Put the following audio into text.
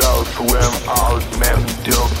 trust when all men do